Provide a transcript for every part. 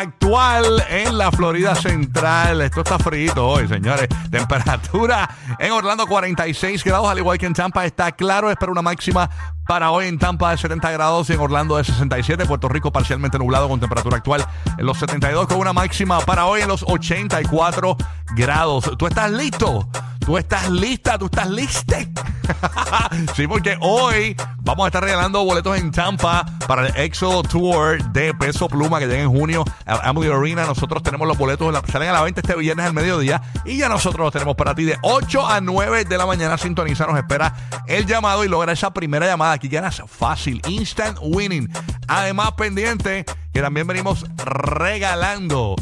Actual en la Florida Central. Esto está frío hoy, señores. Temperatura en Orlando 46 grados, al igual que en Tampa. Está claro, espero una máxima para hoy en Tampa de 70 grados y en Orlando de 67. Puerto Rico parcialmente nublado con temperatura actual en los 72 con una máxima para hoy en los 84 grados. ¿Tú estás listo? ¿Tú estás lista? ¿Tú estás liste? sí, porque hoy vamos a estar regalando boletos en Tampa para el EXO Tour de Peso Pluma que llega en junio a Amway Arena. Nosotros tenemos los boletos, salen a la venta este viernes al mediodía y ya nosotros los tenemos para ti de 8 a 9 de la mañana. Sintoniza, nos espera el llamado y logra esa primera llamada. Aquí ganas fácil, instant winning. Además, pendiente que también venimos regalando.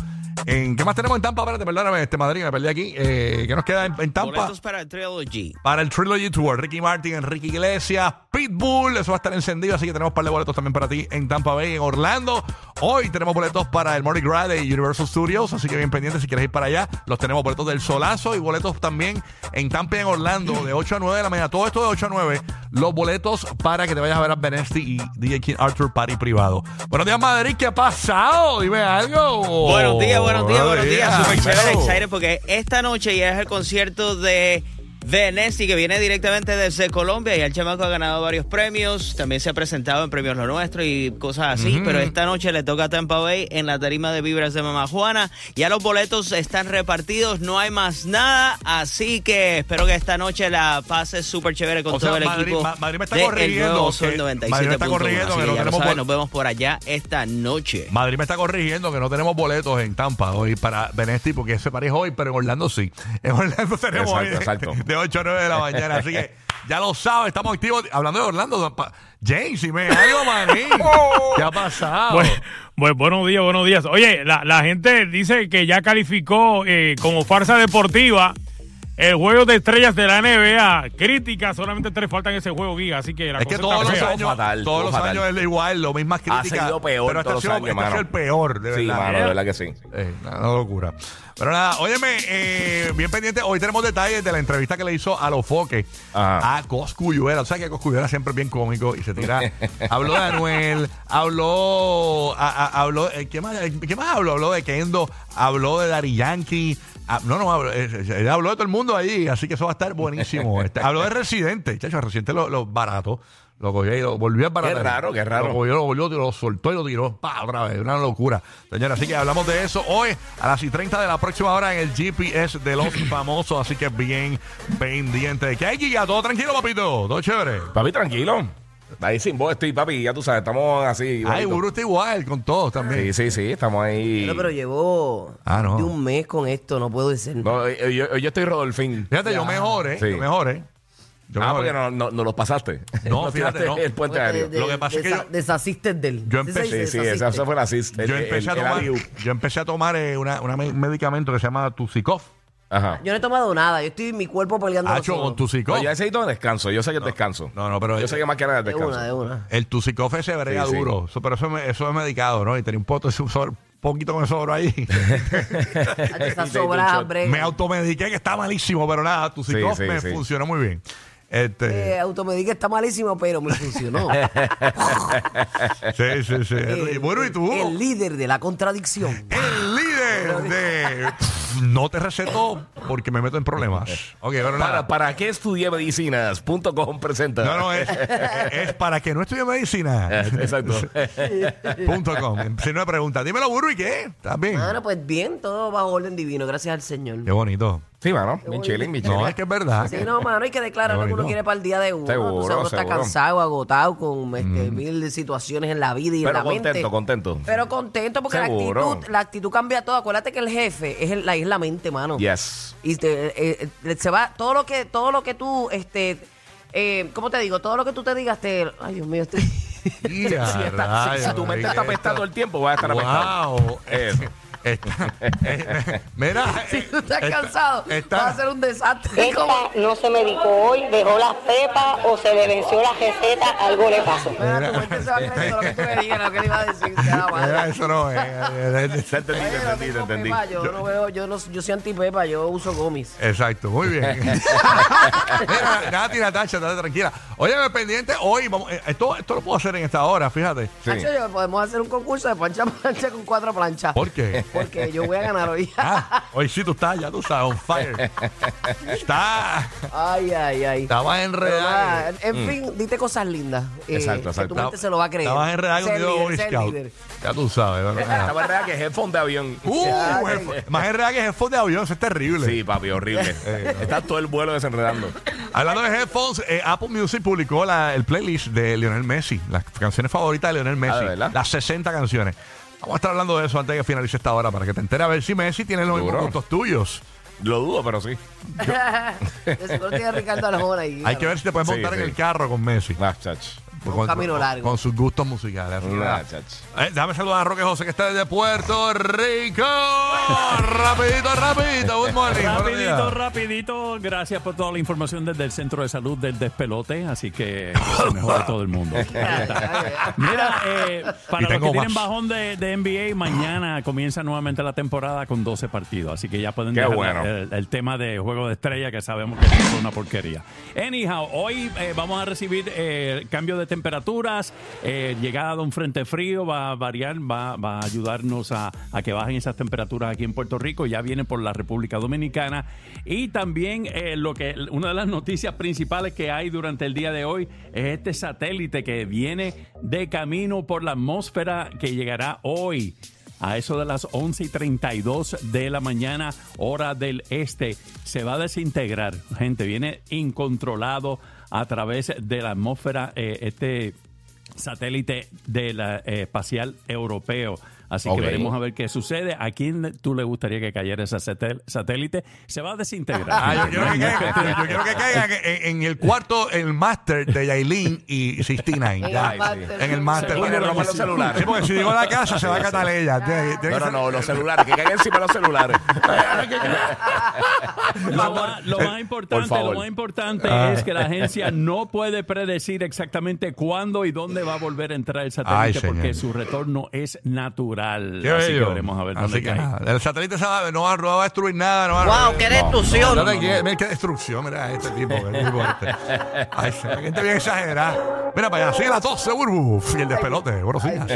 ¿En qué más tenemos en Tampa? Espérate, perdóname, este Madrid, me perdí aquí. Eh, ¿Qué nos queda en, en Tampa? Boletos para el Trilogy. Para el Trilogy Tour, Ricky Martin, Enrique Iglesias, Pitbull, eso va a estar encendido, así que tenemos un par de boletos también para ti en Tampa Bay, en Orlando. Hoy tenemos boletos para el Mardi Gras de Universal Studios, así que bien pendiente si quieres ir para allá. Los tenemos boletos del Solazo y boletos también en Tampa y en Orlando de 8 a 9 de la mañana. Todo esto de 8 a 9, los boletos para que te vayas a ver a Benesti y DJ King Arthur Party privado. Buenos días, Madrid, ¿qué ha pasado? Dime algo. Buenos días, buenos días, buenos días. Súper chévere, excited porque esta noche ya es el concierto de Venesti que viene directamente desde Colombia y el chamaco ha ganado varios premios, también se ha presentado en Premios Lo Nuestro y cosas así, pero esta noche le toca a Tampa Bay en la tarima de Vibras de Mamá Juana. Ya los boletos están repartidos, no hay más nada, así que espero que esta noche la pase súper chévere con O sea, todo el Madrid- equipo. Ma- Madrid me está de El corrigiendo que- Madrid me está 97.1, corrigiendo que no tenemos saben, nos vemos por allá esta noche. Madrid me está corrigiendo que no tenemos boletos en Tampa hoy para Benesti porque ese parís hoy, pero en Orlando sí. En Orlando tenemos Exacto, hoy de, exacto. de 8 a 9 de la mañana. Así que ya lo sabes, estamos activos. Hablando de Orlando, James, y me algo, maní. ¿Qué ha pasado? Bueno, buenos días, buenos días. Oye, la, la gente dice que ya calificó eh, como farsa deportiva el juego de estrellas de la NBA. Crítica, solamente tres faltan ese juego, Giga. Así que la es que cosa todos está los fea. años, fatal, todos todo los fatal. años es igual, lo mismas Ha críticas. sido peor pero este todos ha los sido, años, este ha sido mano. el peor, de Sí, verdad. mano, de verdad que sí. Eh, una locura. Pero nada, óyeme, eh, bien pendiente, hoy tenemos detalles de la entrevista que le hizo a los foques Ajá. a Coscuyuela. O sea que Coscuyuela siempre es bien cómico y se tira. habló de Anuel, habló. a- a- habló eh, ¿qué, más, eh, ¿Qué más habló? Habló de Kendo, habló de Dari Yankee. Ah, no, no, habló, eh, eh, él habló de todo el mundo allí, así que eso va a estar buenísimo. Este, habló de Residente, chacho, Residente lo, lo barato. Lo cogió y lo volvió a baratar. Qué raro, qué raro. Lo cogió, lo volvió, lo soltó y lo tiró. Pa, otra vez, una locura. Señora, así que hablamos de eso hoy a las y 30 de la próxima hora en el GPS de los famosos. Así que bien pendiente. ¿Qué hay, Giga? ¿Todo tranquilo, papito? ¿Todo chévere? Papi, tranquilo. Ahí sin voz estoy, papi. Ya tú sabes, estamos así. Ay, bonito. Buru está igual con todos también. Sí, sí, sí, estamos ahí. Pero, pero llevo Ah, no. de un mes con esto, no puedo decir. No, eh, yo, yo estoy Rodolfín. Fíjate, yo mejoré. Sí. Yo mejoré. Yo Ah, mejoré. porque no, no, no los pasaste. No, fíjate, no. El puente aéreo. de- Lo que pasa es que yo- Deshaciste de él. yo ¿Sí se empecé- Sí, sí, esa, fue la assist. el- Yo empecé, a tomar, yo empecé a tomar eh, una, una me- un medicamento que se llama Tusicof. Ajá. Yo no he tomado nada, yo estoy en mi cuerpo peleando Hacho, con Tusicof. No, yo necesito descanso. Yo sé que es descanso. No, no, pero Yo sé que más que nada De descanso. una, de una. El Tusicof ese brega Sí, sí. duro. Eso- pero eso, me- eso es medicado, ¿no? Y tenía un poto, un poquito con sobro ahí. Brega. me automediqué que está malísimo, pero nada, Sí, sí, me sí. funcionó muy bien. Este, Eh, automedica está malísimo, pero me funcionó. sí, sí, sí. El- bueno, ¿y tú? El líder de la contradicción. El líder de... No te receto porque me meto en problemas. Ok, pero Para, nada. para qué estudié medicinas.com presenta. No, no, es, es para que no estudie medicina. Eh, Exacto. Punto com. Si no me pregunta, dímelo, Buru, ¿y qué? ¿Estás bien? Bueno, pues bien, todo bajo orden divino, gracias al Señor. Qué bonito. Sí, mano. Bien chilling, bien No, chilling. es que es verdad. Sí, no, mano, hay que declarar lo que uno quiere para el día de uno. Seguro, Tú sabes, uno está seguro. cansado, agotado, con este, mil de situaciones en la vida y en Pero la mente. contento, contento. Pero contento porque la Seguro. actitud, la actitud cambia todo. Acuérdate que el jefe es, el- la, es la mente, mano. Yes. Y te- eh, eh, se va, todo lo que, todo lo que tú, este, eh, ¿cómo te digo? Todo lo que tú te digas, te, ay Dios mío, estoy, Y Si, a está- si- si rayos, tu mente está apestada todo el tiempo, vas a estar apestado. Wow. Eso. Está- eh, mira, Si tú estás está- cansado, está- va a ser un desastre. Esta no se medicó hoy, dejó las pepas o se le venció la receta, algo le pasó. Mira, tu mente se va a lo que tú le digas, lo que le iba a decir. Mira, eso no es. eh, eh, Te entendí, entendí, entendí. pepa, yo, no veo, yo, no, yo soy antipepa, yo uso gomis. Exacto, muy bien. Mira, Nati, Natacha, date tranquila. Oye, pendiente, hoy, vamos, eh, esto, esto lo puedo hacer en esta hora, fíjate. Sí. Podemos hacer un concurso de plancha plancha con cuatro planchas. ¿Por qué? Porque yo voy a ganar hoy. Ah, hoy sí tú estás, ya tú sabes, on fire. Está, Ay, ay, ay. estabas enredado. en fin, dite cosas lindas. eh, Exacto, Que exacto. tu mente se lo va a creer. Estabas enredado con Boy Scout. Ya tú sabes. ¿verdad? Estaba real que es headphone de avión. Uh, jefe- más enredado que headphones de avión, eso es terrible. Sí, papi, horrible. Está todo el vuelo desenredando. Hablando de headphones, eh, Apple Music publicó la- el playlist de Lionel Messi, las canciones favoritas de Lionel Messi, Ah, ¿de verdad? las 60 canciones. Vamos a estar hablando de eso antes de que finalice esta hora para que te enteres a ver si Messi tiene los mismos Seguro. puntos tuyos. Lo dudo, pero sí. De seguro tiene Ricardo Arjona ahí. Hay que ver si te puedes Sí, montar en sí. el carro con Messi. Ah, chach. Un camino largo. Con sus gustos musicales. Nah. Eh, déjame saludar a Roque José que está desde Puerto Rico. rapidito, rapidito. Good morning. Rapidito, rapidito. Gracias por toda la información desde el Centro de Salud del Despelote. Así que se mejore todo el mundo. Mira, eh, para los que tienen bajón de, de NBA, mañana comienza nuevamente la temporada con 12 partidos. Así que ya pueden Qué dejar bueno. el, el tema de juego de estrella que sabemos que es una porquería. Anyhow, hoy eh, vamos a recibir eh, cambio de temperaturas, eh, llegada de un frente frío, va a variar, va, va a ayudarnos a, a que bajen esas temperaturas aquí en Puerto Rico. Ya viene por la República Dominicana. Y también eh, lo que una de las noticias principales que hay durante el día de hoy es este satélite que viene de camino por la atmósfera que llegará hoy. A eso de las 11 y 32 de la mañana, hora del este, se va a desintegrar. Gente, viene incontrolado a través de la atmósfera eh, este satélite del espacial europeo. Así que veremos a ver qué sucede. ¿A quién tú le gustaría que cayera ese satélite? Se va a desintegrar. Ah, yo quiero que caiga, cuestión- yo quiero que caiga en, en el cuarto, el máster de Yailin y 69. En el máster. En el máster. Y le roban los celulares. Sí, porque si digo la casa se va a catar ella. Tiene- tiene No, no, no, los celulares, que caigan encima de los celulares. Lo más, lo más importante, lo más importante Ah. es que la agencia no puede predecir exactamente cuándo y dónde va a volver a entrar el satélite porque su retorno es natural. Qué Así que bello. veremos a ver Así dónde que cae. nada, El satélite va- no, va, no va a destruir nada. No va, Wow, qué destrucción. No, no, qué, mira qué destrucción, mira este tipo, el tipo este. Ay, la gente bien exagerada. Mira para allá, sigue la tos de Burbu y el despelote. Buenos días.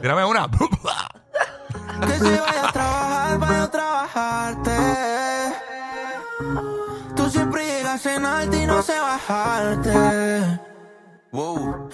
Tírame una. Que se vaya a trabajar, vaya a trabajarte. Alto y no sé bajarte. Wow.